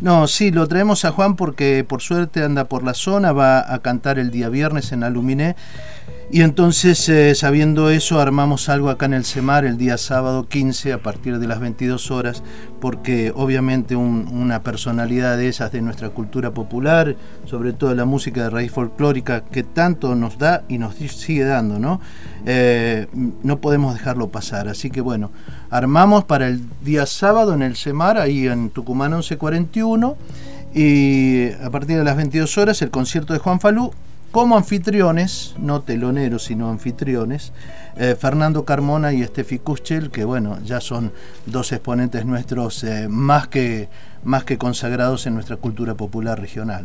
No, sí, lo traemos a Juan porque por suerte anda por la zona, va a cantar el día viernes en Aluminé y entonces, eh, sabiendo eso, armamos algo acá en el CEMAR el día sábado 15 a partir de las 22 horas, porque obviamente una personalidad de esas de nuestra cultura popular, sobre todo la música de raíz folclórica, que tanto nos da y nos sigue dando, ¿no? Eh, no podemos dejarlo pasar. Así que bueno, armamos para el día sábado en el CEMAR, ahí en Tucumán 1141, y a partir de las 22 horas el concierto de Juan Falú como anfitriones, no teloneros, sino anfitriones, eh, Fernando Carmona y Estefi Kuschel, que bueno, ya son dos exponentes nuestros eh, más, que, más que consagrados en nuestra cultura popular regional.